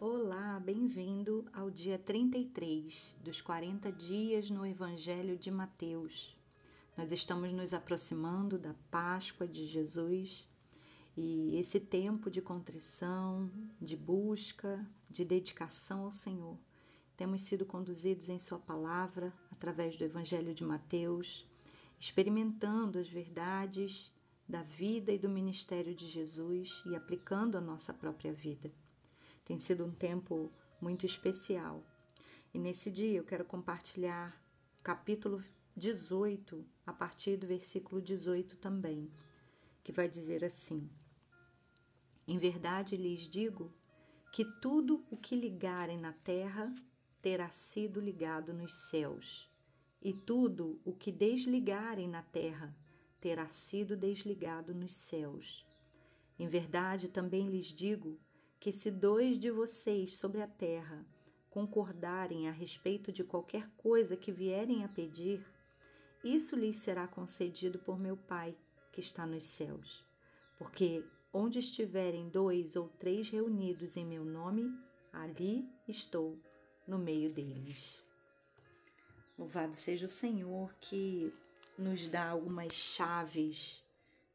Olá, bem-vindo ao dia 33 dos 40 dias no Evangelho de Mateus. Nós estamos nos aproximando da Páscoa de Jesus e esse tempo de contrição, de busca, de dedicação ao Senhor. Temos sido conduzidos em Sua palavra através do Evangelho de Mateus, experimentando as verdades da vida e do ministério de Jesus e aplicando a nossa própria vida. Tem sido um tempo muito especial. E nesse dia eu quero compartilhar o capítulo 18, a partir do versículo 18 também, que vai dizer assim: Em verdade lhes digo que tudo o que ligarem na terra terá sido ligado nos céus, e tudo o que desligarem na terra terá sido desligado nos céus. Em verdade também lhes digo que se dois de vocês sobre a terra concordarem a respeito de qualquer coisa que vierem a pedir, isso lhes será concedido por meu Pai que está nos céus. Porque onde estiverem dois ou três reunidos em meu nome, ali estou no meio deles. Louvado seja o Senhor que nos dá algumas chaves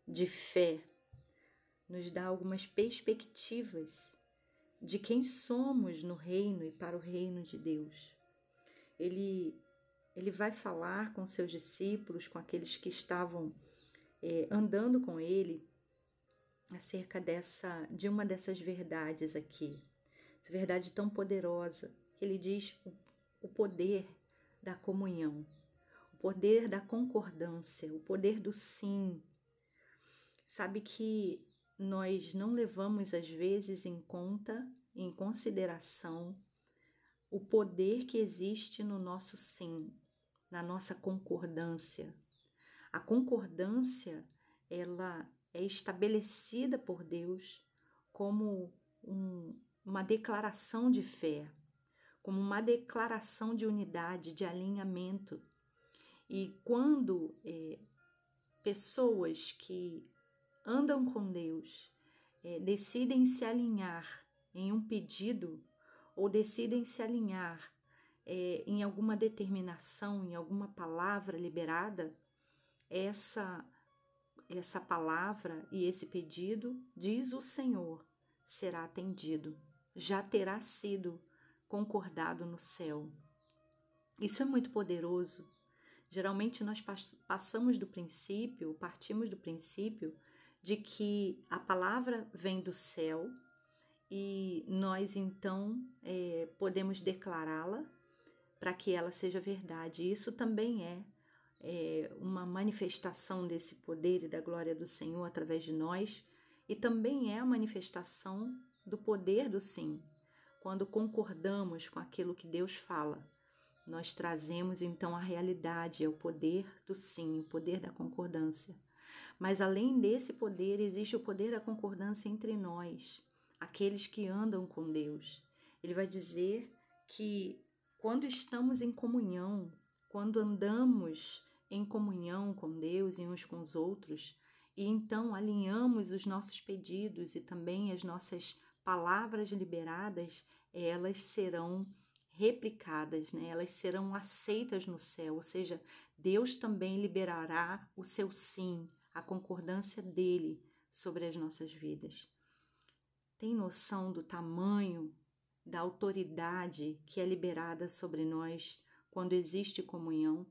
de fé nos dá algumas perspectivas de quem somos no reino e para o reino de Deus. Ele, ele vai falar com seus discípulos, com aqueles que estavam é, andando com ele, acerca dessa de uma dessas verdades aqui, essa verdade tão poderosa. Ele diz o, o poder da comunhão, o poder da concordância, o poder do sim. Sabe que nós não levamos às vezes em conta, em consideração, o poder que existe no nosso sim, na nossa concordância. A concordância, ela é estabelecida por Deus como um, uma declaração de fé, como uma declaração de unidade, de alinhamento. E quando é, pessoas que andam com Deus, é, decidem se alinhar em um pedido ou decidem se alinhar é, em alguma determinação, em alguma palavra liberada, essa essa palavra e esse pedido, diz o Senhor, será atendido, já terá sido concordado no céu. Isso é muito poderoso. Geralmente nós passamos do princípio, partimos do princípio de que a palavra vem do céu e nós então é, podemos declará-la para que ela seja verdade. Isso também é, é uma manifestação desse poder e da glória do Senhor através de nós, e também é a manifestação do poder do sim. Quando concordamos com aquilo que Deus fala, nós trazemos então a realidade, é o poder do sim, o poder da concordância. Mas além desse poder, existe o poder da concordância entre nós, aqueles que andam com Deus. Ele vai dizer que quando estamos em comunhão, quando andamos em comunhão com Deus e uns com os outros, e então alinhamos os nossos pedidos e também as nossas palavras liberadas, elas serão replicadas, né? elas serão aceitas no céu, ou seja, Deus também liberará o seu sim, a concordância dele sobre as nossas vidas. Tem noção do tamanho da autoridade que é liberada sobre nós quando existe comunhão,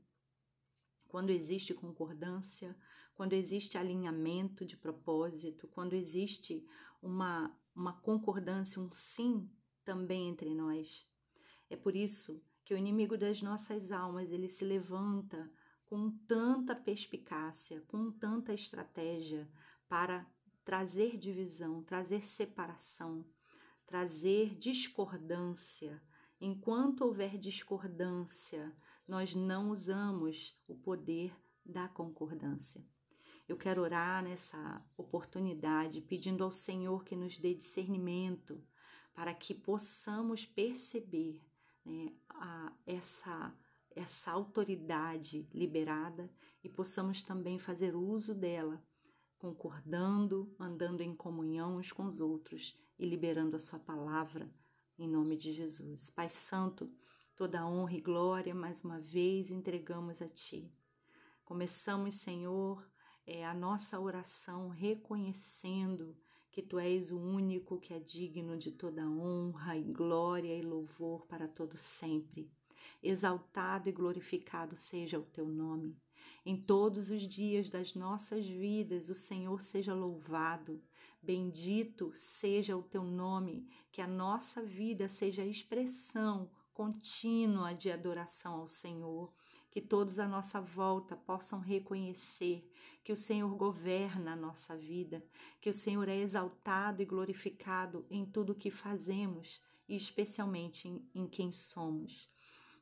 quando existe concordância, quando existe alinhamento de propósito, quando existe uma, uma concordância, um sim também entre nós. É por isso que o inimigo das nossas almas ele se levanta com tanta perspicácia, com tanta estratégia para trazer divisão, trazer separação, trazer discordância. Enquanto houver discordância, nós não usamos o poder da concordância. Eu quero orar nessa oportunidade, pedindo ao Senhor que nos dê discernimento para que possamos perceber né, a, essa essa autoridade liberada e possamos também fazer uso dela, concordando, andando em comunhão uns com os outros e liberando a sua palavra em nome de Jesus. Pai Santo, toda honra e glória mais uma vez entregamos a Ti. Começamos, Senhor, é, a nossa oração reconhecendo que Tu és o único que é digno de toda honra e glória e louvor para todo sempre. Exaltado e glorificado seja o Teu nome. Em todos os dias das nossas vidas, o Senhor seja louvado. Bendito seja o teu nome, que a nossa vida seja expressão contínua de adoração ao Senhor, que todos à nossa volta possam reconhecer que o Senhor governa a nossa vida, que o Senhor é exaltado e glorificado em tudo o que fazemos e especialmente em, em quem somos.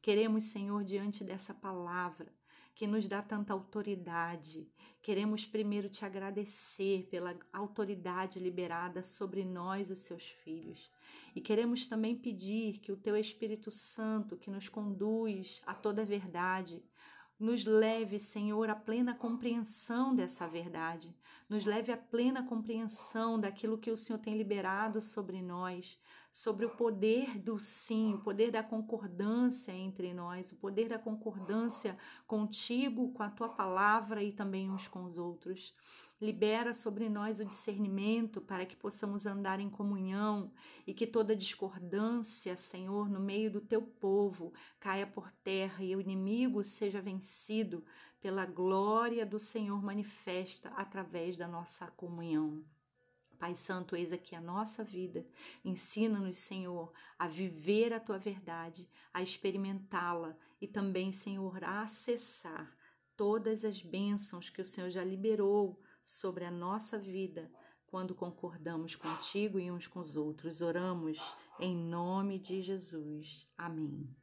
Queremos, Senhor, diante dessa palavra, que nos dá tanta autoridade. Queremos primeiro te agradecer pela autoridade liberada sobre nós, os seus filhos. E queremos também pedir que o teu Espírito Santo, que nos conduz a toda a verdade, nos leve, Senhor, à plena compreensão dessa verdade, nos leve à plena compreensão daquilo que o Senhor tem liberado sobre nós, sobre o poder do sim, o poder da concordância entre nós, o poder da concordância contigo, com a tua palavra e também uns com os outros. Libera sobre nós o discernimento para que possamos andar em comunhão e que toda discordância, Senhor, no meio do teu povo caia por terra e o inimigo seja vencido pela glória do Senhor manifesta através da nossa comunhão. Pai Santo, eis aqui a nossa vida. Ensina-nos, Senhor, a viver a tua verdade, a experimentá-la e também, Senhor, a acessar todas as bênçãos que o Senhor já liberou sobre a nossa vida quando concordamos contigo e uns com os outros. Oramos em nome de Jesus. Amém.